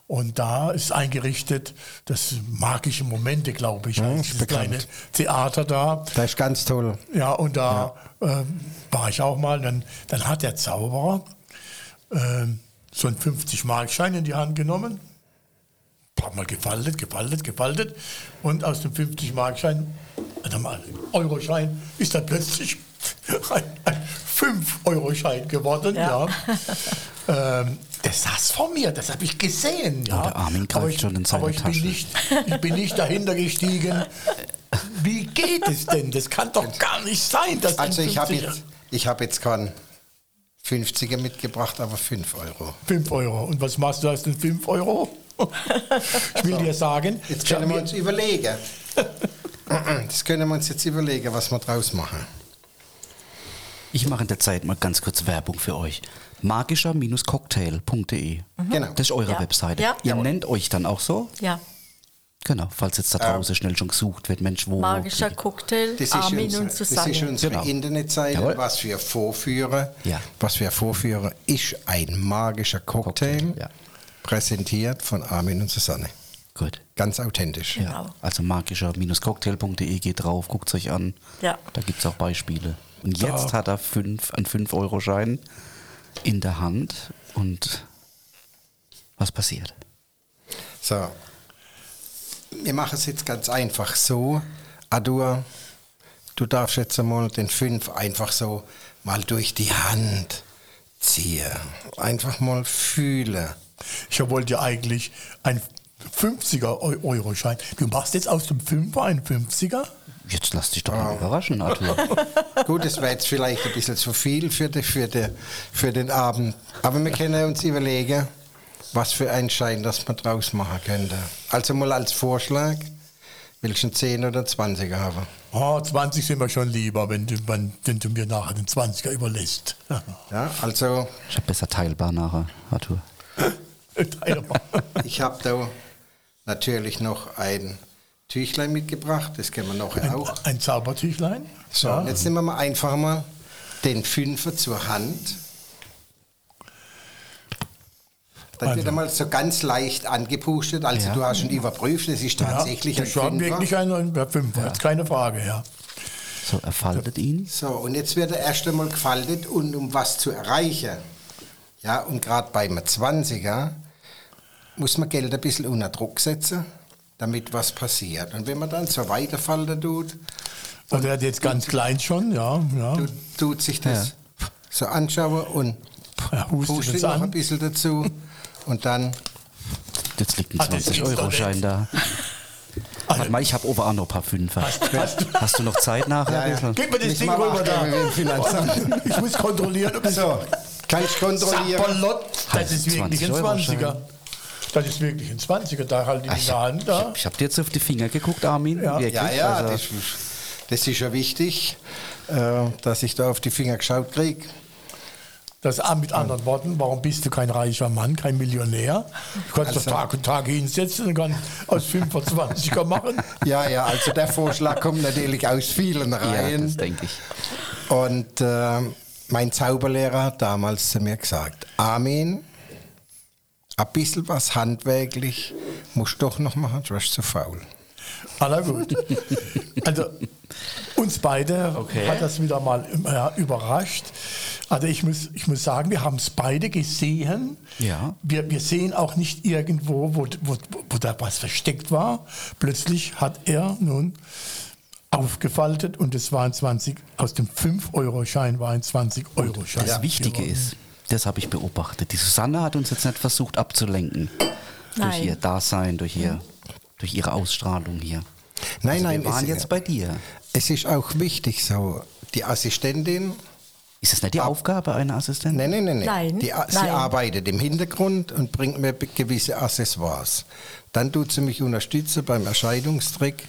Und da ist eingerichtet das magische Momente, glaube ich, heißt ist bekannt. kleine Theater da. Das ist ganz toll. Ja, und da ähm, war ich auch mal. Dann, dann hat der Zauberer ähm, so einen 50-Markschein in die Hand genommen, ein paar Mal gefaltet, gefaltet, gefaltet. Und aus dem 50-Markschein, also mal Euroschein, ist dann plötzlich ein, ein 5-Euro-Schein geworden. Ja. ähm, das saß vor mir, das habe ich gesehen. Ja. der Armin greift aber ich, schon in seine aber ich Tasche. Bin nicht, ich bin nicht dahinter gestiegen. Wie geht es denn? Das kann doch gar nicht sein. Dass Also ich habe 50er jetzt, ich hab jetzt keinen 50er mitgebracht, aber 5 Euro. 5 Euro. Und was machst du aus den 5 Euro? Ich will dir sagen, Jetzt können wir mir- uns überlegen. Das können wir uns jetzt überlegen, was wir draus machen. Ich mache in der Zeit mal ganz kurz Werbung für euch. magischer-cocktail.de. Genau. Das ist eure Ja. Webseite. Ja. Ihr Jawohl. nennt euch dann auch so? Ja, Genau, falls jetzt da draußen schnell schon gesucht wird, Mensch, wo. magischer Cocktail, Das ist, Armin unsere, und das ist Susanne. unsere Genau. Internetseite, Jawohl. was wir vorführen. Ja. Was wir vorführen, ist ein magischer Cocktail, Cocktail, ja. präsentiert von Armin und Susanne. Gut. Ganz authentisch. Ja. Genau. Also magischer-cocktail.de geht drauf, guckt euch an. Ja. Da gibt es auch Beispiele. Und jetzt hat er fünf, einen 5-Euro-Schein in der Hand und was passiert? So. Wir machen es jetzt ganz einfach so. Adur, du darfst jetzt einmal den 5 einfach so mal durch die Hand ziehen. Einfach mal fühlen. Ich wollte ja eigentlich ein 50er-Euro-Schein. Du machst jetzt aus dem 5er einen 50er? Jetzt lass dich doch mal überraschen, Arthur. Gut, das wäre jetzt vielleicht ein bisschen zu viel für, die, für, die, für den Abend. Aber wir können uns überlegen, was für einen Schein das man draus machen könnte. Also mal als Vorschlag, welchen 10 oder 20er haben. Oh, 20 sind wir schon lieber, wenn du, wenn, wenn du mir nachher den 20er überlässt. Ja, also Ich habe besser teilbar nachher, Arthur. Teile mal. ich habe da natürlich noch ein Tüchlein mitgebracht, das kennen wir nachher auch. Ein Zaubertüchlein. So, und jetzt nehmen wir mal einfach mal den Fünfer zur Hand. Dann wird Also. er mal so ganz leicht angepustet. Also Ja. du hast schon überprüft, es ist tatsächlich ja, ein das war Fünfer. wirklich ein, ein Fünfer, jetzt keine Frage, ja. So, er faltet ihn. So, und jetzt wird er erst einmal gefaltet und um was zu erreichen. Ja, und gerade beim 20er muss man Geld ein bisschen unter Druck setzen, damit was passiert. Und wenn man dann so weiterfalten tut, Also er hat jetzt ganz klein schon, ja. ja. tut, tut sich das so anschauen und hustet pustet noch ein an. bisschen dazu. Und dann, Jetzt liegt ein Ah, das gibt's doch 20-Euro-Schein nicht. da. Warte mal, ich habe oben auch noch ein paar Fünfer. Hast du noch Zeit nachher? Ja, ja. Gib mir das Ding rüber da. Ich muss kontrollieren, ob es so, kann ich kontrollieren. Sapperlot, das ist wirklich ein 20 20er. Das ist wirklich ein 20er, da halt in Ich der Hand. Da. Ich habe dir jetzt auf die Finger geguckt, Armin. Ja. Wirklich. Ja, ja, Also, das, das ist ja wichtig, äh, dass ich da auf die Finger geschaut kriege. Das mit anderen Worten, warum bist du kein reicher Mann, kein Millionär? Du kannst Also- doch Tag und Tag hinsetzen und kannst aus 25er machen. Ja, ja, also der Vorschlag kommt natürlich aus vielen ja, Reihen. das denke ich. Und äh, mein Zauberlehrer hat damals zu mir gesagt, Armin, ein bisschen was handwerklich musst du doch noch machen, du bist zu faul. aller gut. Also uns beide Okay. hat das wieder mal ja, überrascht. Also ich muss, ich muss sagen, wir haben es beide gesehen. Ja. Wir, wir sehen auch nicht irgendwo, wo, wo, wo da was versteckt war. Plötzlich hat er nun aufgefaltet und es war ein 20, aus dem 5-Euro-Schein war ein 20-Euro-Schein. Das Wichtige ist, das habe ich beobachtet. Die Susanne hat uns jetzt nicht versucht abzulenken. Durch Nein. ihr Dasein, durch, ihr, durch ihre Ausstrahlung hier. Nein, Also nein, wir waren es, jetzt bei dir. es ist auch wichtig so. Die Assistentin, Ist das nicht die Aufgabe einer Assistentin? nein, nein, nein, nein. Nein, Die, A- sie nein. arbeitet im Hintergrund und bringt mir gewisse Accessoires. Dann tut sie mich unterstützen beim Erscheinungstrick.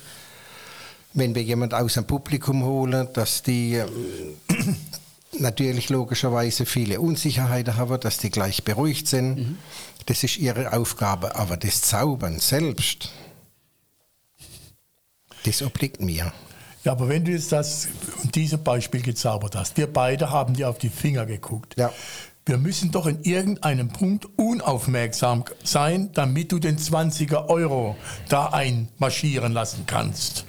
Wenn wir jemand aus dem Publikum holen, dass die ähm, natürlich logischerweise viele Unsicherheiten haben, dass die gleich beruhigt sind. Mhm. Das ist ihre Aufgabe. Aber das Zaubern selbst, das obliegt mir. Ja, aber wenn du jetzt das in diesem Beispiel gezaubert hast, wir beide haben dir auf die Finger geguckt. Ja. Wir müssen doch in irgendeinem Punkt unaufmerksam sein, damit du den 20er Euro da einmarschieren lassen kannst.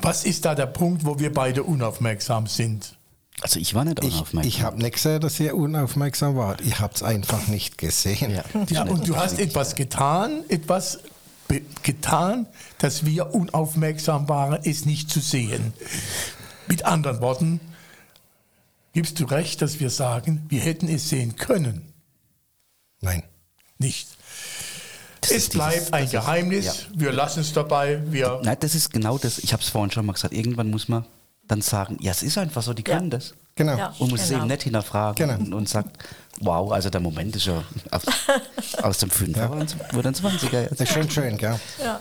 Was ist da der Punkt, wo wir beide unaufmerksam sind? Also ich war nicht Ich, unaufmerksam. ich habe nicht gesehen, dass ihr unaufmerksam wart. Ich habe es einfach nicht gesehen. Ja. Ja, und du hast etwas getan, etwas getan, dass wir unaufmerksam waren, es nicht zu sehen. Mit anderen Worten, gibst du recht, dass wir sagen, wir hätten es sehen können. Nein. Nicht. Das es ist dieses- bleibt ein das ist- Geheimnis, ja. wir lassen es dabei, wir Nein, das ist genau das. Ich habe es vorhin schon mal gesagt. Irgendwann muss man dann sagen, ja, es ist einfach so, die können das. Genau. Ja. Und muss es Genau. eben nicht hinterfragen Genau. und, und sagt, wow, also der Moment ist ja aus, aus dem Fünfer wurde ein 20er jetzt. Das ist schon schön, gell? Ja.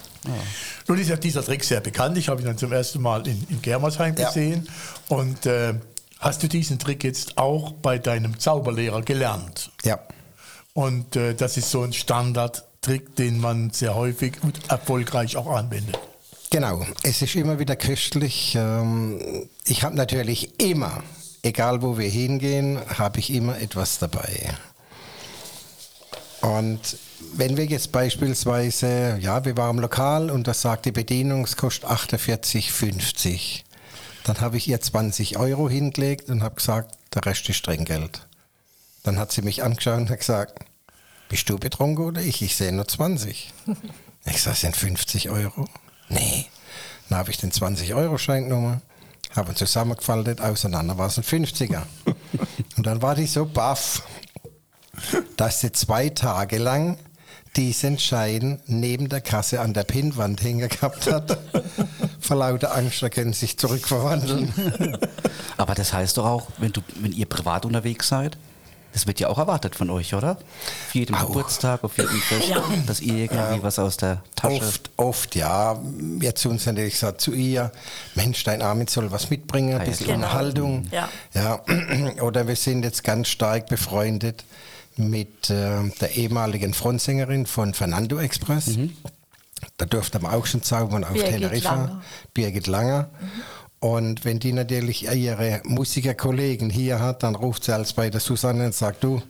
Nun ist ja dieser Trick sehr bekannt. Ich habe ihn dann zum ersten Mal in, in Germersheim Ja. gesehen. Und äh, hast du diesen Trick jetzt auch bei deinem Zauberlehrer gelernt? Ja. Und äh, das ist so ein Standardtrick, den man sehr häufig und erfolgreich auch anwendet. Genau. Es ist immer wieder köstlich. Ähm, Ich habe natürlich immer, egal wo wir hingehen, habe ich immer etwas dabei. Und wenn wir jetzt beispielsweise, ja, wir waren im Lokal und das sagt die Bedienung, es kostet 48,50. Dann habe ich ihr 20 Euro hingelegt und habe gesagt, der Rest ist Trinkgeld. Dann hat sie mich angeschaut und hat gesagt, bist du betrunken oder ich? Ich sehe nur 20. Ich sage, sind 50 Euro? Nee. Dann habe ich den 20-Euro-Schein genommen, habe ihn zusammengefaltet, auseinander war es ein 50er. Und dann war die so baff, dass sie zwei Tage lang diesen Schein neben der Kasse an der Pinnwand hängen gehabt hat. Vor lauter Angst, da können sie sich zurückverwandeln. Aber das heißt doch auch, wenn, du, wenn ihr privat unterwegs seid, das wird ja auch erwartet von euch, oder? Auf jedem Auch. Geburtstag, auf jedem Fest, dass ihr irgendwie was aus der Tasche... Oft, oft, ja. Jetzt zu uns natürlich gesagt, zu ihr, Mensch, dein Armin soll was mitbringen, ein ja, bisschen klar. Unterhaltung. Ja. ja. Oder wir sind jetzt ganz stark befreundet mit äh, der ehemaligen Frontsängerin von Fernando Express. Da durfte man auch schon zaubern auf Birgit Teneriffa. Langer. Birgit Langer. Und wenn die natürlich ihre Musikerkollegen hier hat, dann ruft sie als bei der Susanne und sagt, du,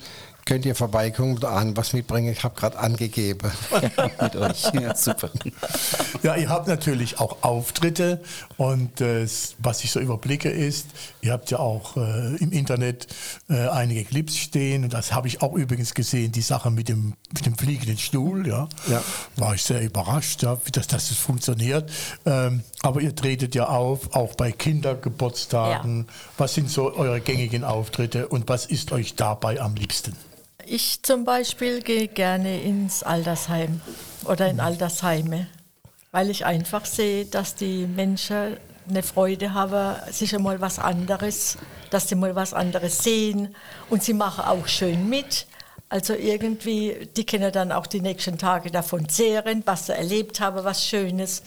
könnt ihr vorbeikommen oder an was mitbringen? Ich habe gerade angegeben. mit euch. Ja, super. Ja, ihr habt natürlich auch Auftritte und äh, was ich so überblicke ist, ihr habt ja auch äh, im Internet äh, einige Clips stehen und das habe ich auch übrigens gesehen, die Sache mit dem, mit dem fliegenden Stuhl, ja. Ja. War ich sehr überrascht, ja, wie das, dass das funktioniert. Ähm, aber ihr tretet ja auf, auch bei Kindergeburtstagen. Was sind so eure gängigen Auftritte und was ist euch dabei am liebsten? Ich zum Beispiel gehe gerne ins Altersheim oder in Altersheime, weil ich einfach sehe, dass die Menschen eine Freude haben, sich einmal was anderes, dass sie mal was anderes sehen und sie machen auch schön mit. Also irgendwie, die können dann auch die nächsten Tage davon zehren, was sie erlebt haben, was Schönes.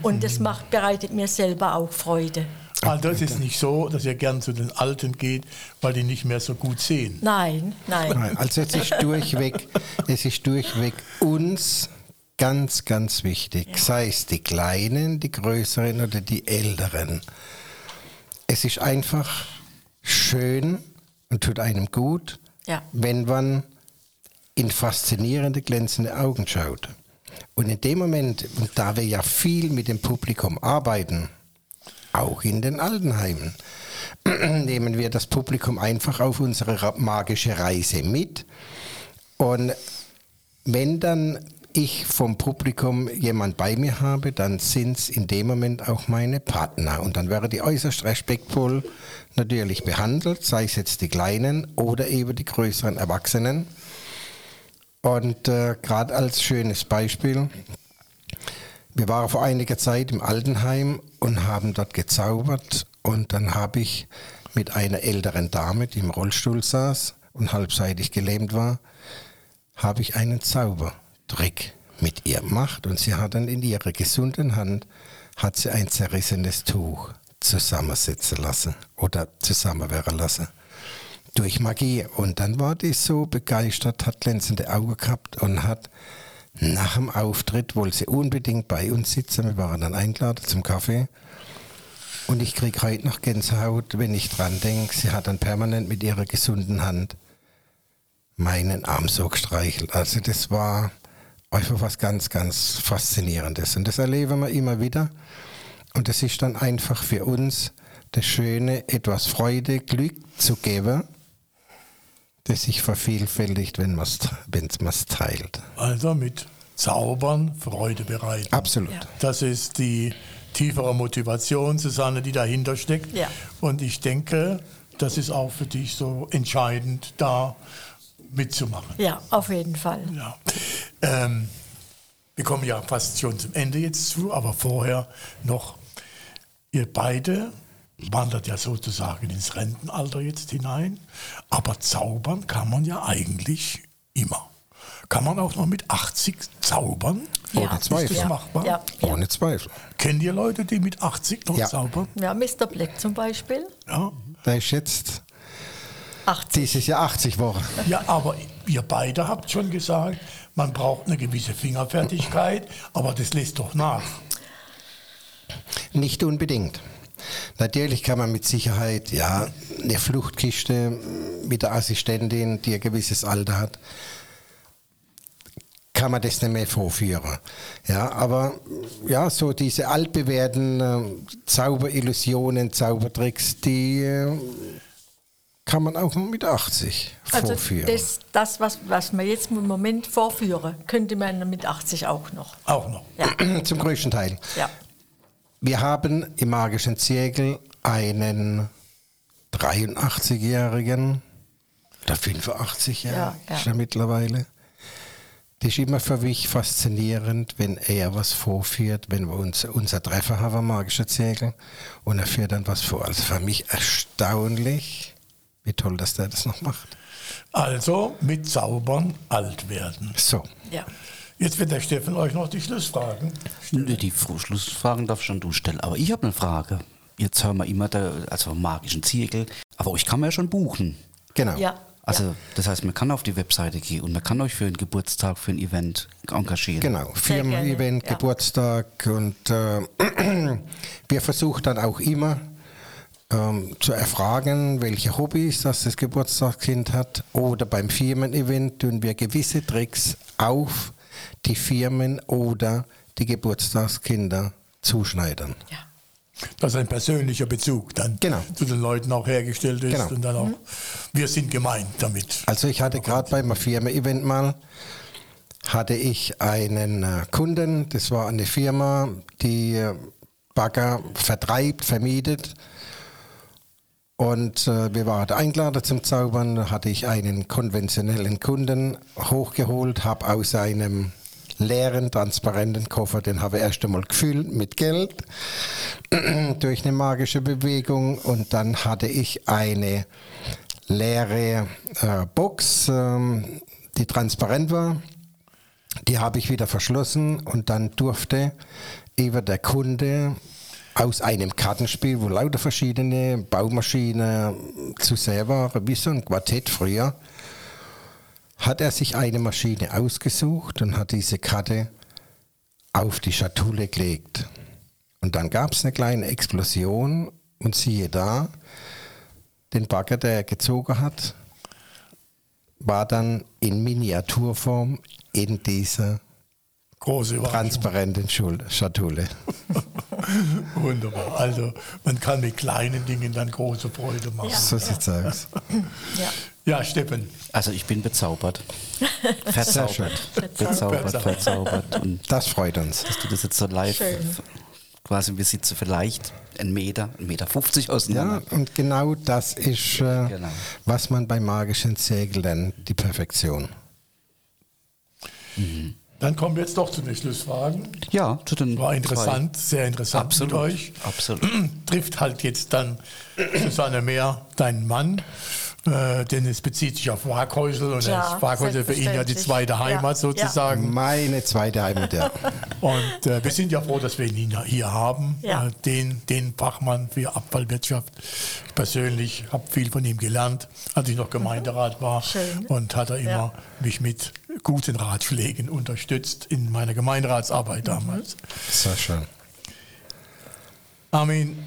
Und das macht, bereitet mir selber auch Freude. Also es ist nicht so, dass ihr gern zu den Alten geht, weil die nicht mehr so gut sehen. Nein, nein. Nein, Also es ist durchweg, es ist durchweg uns ganz, ganz wichtig, sei es die Kleinen, die Größeren oder die Älteren. Es ist einfach schön und tut einem gut, Ja. wenn man in faszinierende, glänzende Augen schaut. Und in dem Moment, und da wir ja viel mit dem Publikum arbeiten, auch in den Altenheimen, nehmen wir das Publikum einfach auf unsere magische Reise mit. Und wenn dann ich vom Publikum jemand bei mir habe, dann sind es in dem Moment auch meine Partner. Und dann werden die äußerst respektvoll natürlich behandelt, sei es jetzt die Kleinen oder eben die größeren Erwachsenen. Und äh, gerade als schönes Beispiel, wir waren vor einiger Zeit im Altenheim und haben dort gezaubert und dann habe ich mit einer älteren Dame, die im Rollstuhl saß und halbseitig gelähmt war, habe ich einen Zaubertrick mit ihr gemacht und sie hat dann in ihrer gesunden Hand hat sie ein zerrissenes Tuch zusammensetzen lassen oder zusammenwehren lassen durch Magie. Und dann war die so begeistert, hat glänzende Augen gehabt und hat nach dem Auftritt wollte sie unbedingt bei uns sitzen. Wir waren dann eingeladen zum Kaffee. Und ich kriege heute noch Gänsehaut, wenn ich dran denke. Sie hat dann permanent mit ihrer gesunden Hand meinen Arm so gestreichelt. Also das war einfach was ganz, ganz Faszinierendes. Und das erleben wir immer wieder. Und das ist dann einfach für uns das Schöne, etwas Freude, Glück zu geben, das sich vervielfältigt, wenn man es teilt. Also mit Zaubern Freude bereiten. Absolut. Ja. Das ist die tiefere Motivation, Susanne, die dahinter steckt. Ja. Und ich denke, das ist auch für dich so entscheidend, da mitzumachen. Ja, auf jeden Fall. Ja. Ähm, wir kommen ja fast schon zum Ende jetzt zu, aber vorher noch, ihr beide wandert ja sozusagen ins Rentenalter jetzt hinein, aber zaubern kann man ja eigentlich immer. Kann man auch noch mit 80 zaubern? Ja. Ohne Zweifel. Ist das machbar? Ja. Ja. Ohne Zweifel. Kennt ihr Leute, die mit 80 noch Ja. zaubern? Ja, Mr. Black zum Beispiel. Ja. Der ist jetzt 80. dieses Jahr 80 Wochen. ja, aber ihr beide habt schon gesagt, man braucht eine gewisse Fingerfertigkeit, aber das lässt doch nach. Nicht unbedingt. Natürlich kann man mit Sicherheit, ja, eine Fluchtkiste mit der Assistentin, die ein gewisses Alter hat, kann man das nicht mehr vorführen. Ja, aber ja, so diese altbewährten äh, Zauberillusionen, Zaubertricks, die äh, kann man auch mit 80 Also vorführen. das, das was, was wir jetzt im Moment vorführen, könnte man mit 80 auch noch. Auch noch. Ja, Zum größten Teil. ja. Wir haben im magischen Zirkel einen 83-Jährigen oder 85 Jahre Ja, ja. er mittlerweile. Das ist immer für mich faszinierend, wenn er was vorführt, wenn wir uns unser Treffer haben, am magischen Zirkel, und er führt dann was vor. Also für mich erstaunlich, wie toll, dass der das noch macht. Also mit Zaubern alt werden. So, ja. Jetzt wird der Steffen euch noch die Schlussfragen. Nee, Die Fr- Schlussfragen darf schon du stellen. Aber ich habe eine Frage. Jetzt hören wir immer, da, also magischen Zirkel. Aber euch kann man ja schon buchen. genau. Ja. Also ja. das heißt, man kann auf die Webseite gehen und man kann euch für einen Geburtstag, für ein Event engagieren. Genau, Firmen-Event, ja. Geburtstag und äh, wir versuchen dann auch immer ähm, zu erfragen, welche Hobbys das das Geburtstagskind hat oder beim Firmen-Event tun wir gewisse Tricks auf die Firmen oder die Geburtstagskinder zuschneidern. ja. Dass ein persönlicher Bezug dann Genau. zu den Leuten auch hergestellt ist Genau. und dann auch, wir sind gemeint damit. Also ich hatte gerade beim Firmen-Event mal, hatte ich einen äh, Kunden, das war eine Firma, die äh, Bagger vertreibt, vermietet. Und äh, wir waren eingeladen zum Zaubern, da hatte ich einen konventionellen Kunden hochgeholt, habe aus einem leeren, transparenten Koffer, den habe ich erst einmal gefüllt mit Geld durch eine magische Bewegung und dann hatte ich eine leere äh, Box, ähm, die transparent war. Die habe ich wieder verschlossen und dann durfte eben der Kunde aus einem Kartenspiel, wo lauter verschiedene Baumaschinen zu sehen waren, wie so ein Quartett früher, hat er sich eine Maschine ausgesucht und hat diese Karte auf die Schatulle gelegt. Und dann gab es eine kleine Explosion und siehe da, den Bagger, der er gezogen hat, war dann in Miniaturform in dieser Große transparenten Schatulle. Wunderbar. Also man kann mit kleinen Dingen dann große Freude machen. Ja. So sieht's aus. Ja. Ja, Steppen. Also ich bin bezaubert. Sehr Verzaubert. schön. Bezaubert, verzaubert. Und Das freut uns. dass du das jetzt so live Schön. quasi, wir sitzen vielleicht einen Meter, einen Meter 50 Ja, auseinander. und genau das ist, äh, Genau. was man beim magischen Segel nennt, die Perfektion. Dann kommen wir jetzt doch zu den Schlussfragen. Ja, zu den War interessant, sehr interessant Absolut. mit euch. Absolut. Trifft halt jetzt dann Susanne Mehr, deinen Mann, äh, denn es bezieht sich auf Waghäusel und ist Waghäusel für ihn ja die zweite Heimat Ja, ja. sozusagen. Meine zweite Heimat, ja. Und äh, wir sind ja froh, dass wir ihn hier haben, Ja. äh, den, den Fachmann für Abfallwirtschaft. Ich persönlich habe viel von ihm gelernt, als ich noch Gemeinderat war. Schön. Und hat er immer Ja. mich mit guten Ratschlägen unterstützt in meiner Gemeinderatsarbeit damals. Sehr schön. Armin,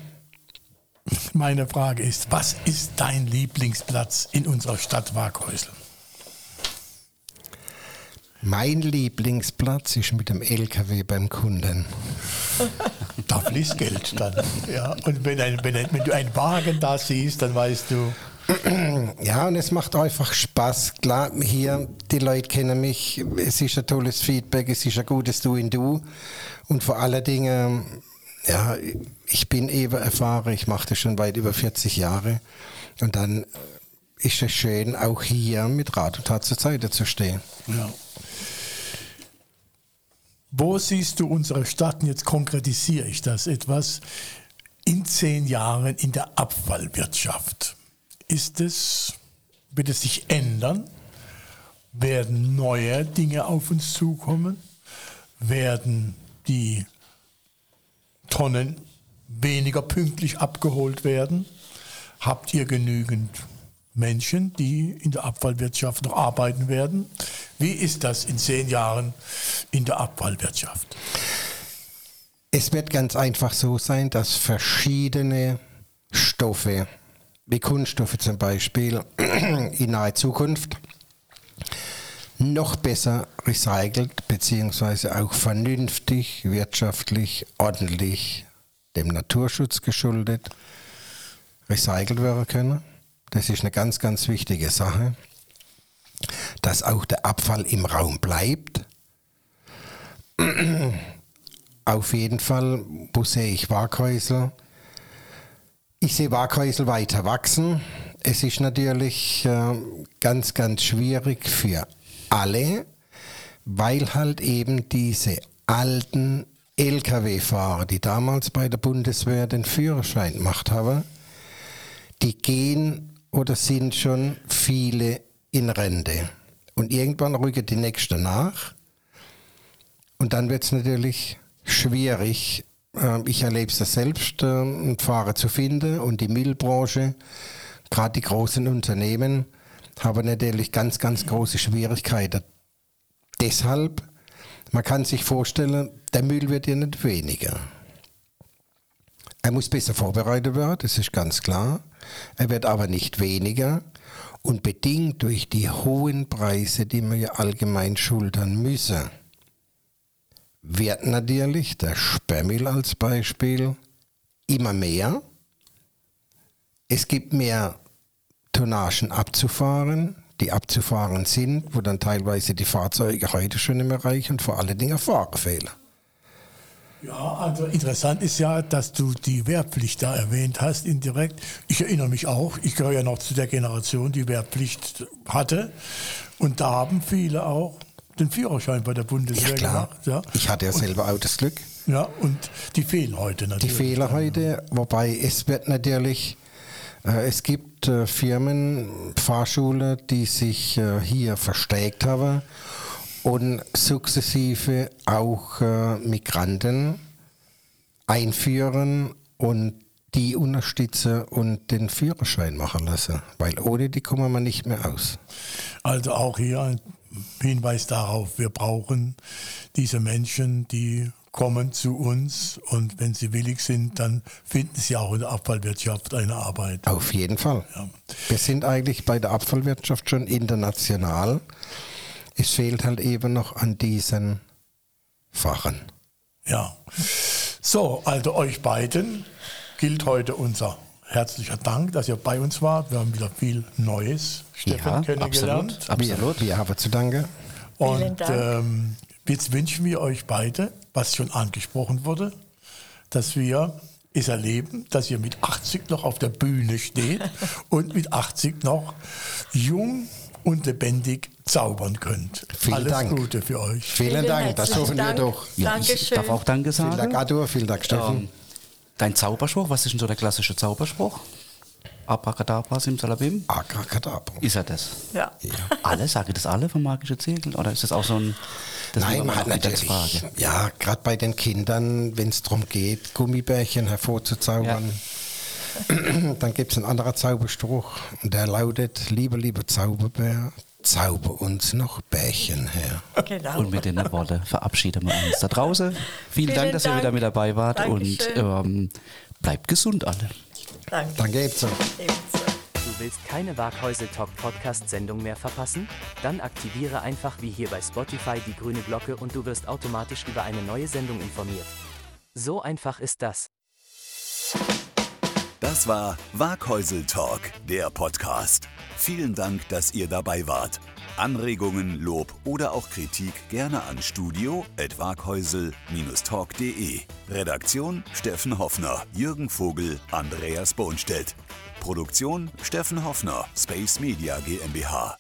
meine Frage ist, was ist dein Lieblingsplatz in unserer Stadt Waghäusel? Mein Lieblingsplatz ist mit dem LKW beim Kunden. Da fließt Geld dann. Ja. Und wenn, ein, wenn, ein, wenn du einen Wagen da siehst, dann weißt du, Ja, und es macht einfach Spaß. Klar, hier, die Leute kennen mich, es ist ein tolles Feedback, es ist ein gutes Du in Du. Und vor allen Dingen, ja, ich bin eben erfahren, ich mache das schon weit über 40 Jahre. Und dann ist es schön, auch hier mit Rat und Tat zur Seite zu stehen. Ja. Wo siehst du unsere Stadt, und jetzt konkretisiere ich das etwas, in zehn Jahren in der Abfallwirtschaft? Ist es, wird es sich ändern? Werden neue Dinge auf uns zukommen? Werden die Tonnen weniger pünktlich abgeholt werden? Habt ihr genügend Menschen, die in der Abfallwirtschaft noch arbeiten werden? Wie ist das in zehn Jahren in der Abfallwirtschaft? Es wird ganz einfach so sein, dass verschiedene Stoffe, wie Kunststoffe zum Beispiel, in naher Zukunft noch besser recycelt bzw. auch vernünftig, wirtschaftlich, ordentlich dem Naturschutz geschuldet recycelt werden können. Das ist eine ganz, ganz wichtige Sache, dass auch der Abfall im Raum bleibt. Auf jeden Fall, wo sehe ich Waghäusel? Ich sehe Waghäusel weiter wachsen. Es ist natürlich äh, ganz, ganz schwierig für alle, weil halt eben diese alten Lkw-Fahrer, die damals bei der Bundeswehr den Führerschein gemacht haben, die gehen oder sind schon viele in Rente. Und irgendwann rücken die Nächsten nach. Und dann wird es natürlich schwierig. Äh, Ich erlebe es selbst, äh, einen Fahrer zu finden. Und die Müllbranche, gerade die großen Unternehmen, haben natürlich ganz, ganz große Schwierigkeiten. Deshalb, man kann sich vorstellen, der Müll wird ja nicht weniger. Er muss besser vorbereitet werden, das ist ganz klar. Er wird aber nicht weniger. Und bedingt durch die hohen Preise, die wir ja allgemein schultern müssen, wird natürlich der Sperrmüll als Beispiel immer mehr. Es gibt mehr Tonnagen abzufahren, die abzufahren sind, wo dann teilweise die Fahrzeuge heute schon mehr reichen und vor allen Dingen Fahrerfehler. Ja, also interessant ist ja, dass du die Wehrpflicht da erwähnt hast, indirekt. Ich erinnere mich auch, ich gehöre ja noch zu der Generation, die Wehrpflicht hatte. Und da haben viele auch den Führerschein bei der Bundeswehr Ja klar, gemacht. Ja. ich hatte ja selber auch das Glück. ja, und die fehlen heute Die natürlich. Fehler heute, wobei es wird natürlich, äh, es gibt äh, Firmen, Fahrschulen, die sich äh, hier verstärkt haben und sukzessive auch äh, Migranten einführen und die unterstützen und den Führerschein machen lassen, weil ohne die kommen wir nicht mehr aus. Also auch hier ein Hinweis darauf, wir brauchen diese Menschen, die kommen zu uns und wenn sie willig sind, dann finden sie auch in der Abfallwirtschaft eine Arbeit. Auf jeden Fall. Ja. Wir sind eigentlich bei der Abfallwirtschaft schon international. Es fehlt halt eben noch an diesen verfachen. Ja. So, also euch beiden gilt heute unser herzlicher Dank, dass ihr bei uns wart. Wir haben wieder viel Neues, Stefan, Ja, kennengelernt. absolut. Absolut. Wir, wir haben zu danken. Und Vielen Dank. ähm, jetzt wünschen wir euch beide, was schon angesprochen wurde, dass wir es erleben, dass ihr mit 80 noch auf der Bühne steht und mit 80 noch jung und lebendig zaubern könnt. Vielen Alles Dank. Gute für euch. Vielen, Dank, das hoffen wir Dank. doch. Ja, ich darf auch Danke Vielen sagen. Dank, Arthur. Vielen Dank, Steffen. Ähm, dein Zauberspruch, was ist denn so der klassische Zauberspruch? Abracadabra, Simsalabim? Abracadabra. Ist er das? Ja. Alle? Sage das alle vom magischen Zirkel? Oder ist das auch so ein... Das Nein, man hat natürlich, Frage. ja, gerade bei den Kindern, wenn es darum geht, Gummibärchen hervorzuzaubern, dann gibt es einen anderen Zauberspruch und der lautet, lieber, lieber Zauberbär, zauber uns noch Bärchen her. Genau. Und mit den Worten verabschieden wir uns da draußen. Vielen, Vielen Dank, dass ihr Dank. wieder mit dabei wart und Dankeschön. ähm, bleibt gesund alle. Danke. Danke ebenso. Ebenso. Du willst keine Waghäusel Talk Podcast Sendung mehr verpassen? Dann aktiviere einfach wie hier bei Spotify die grüne Glocke und du wirst automatisch über eine neue Sendung informiert. So einfach ist das. Das war Waghäusel Talk, der Podcast. Vielen Dank, dass ihr dabei wart. Anregungen, Lob oder auch Kritik gerne an studio.waghäusel-talk.de. Redaktion Steffen Hoffner, Jürgen Vogel, Andreas Bohnstedt. Produktion Steffen Hoffner, Space Media GmbH.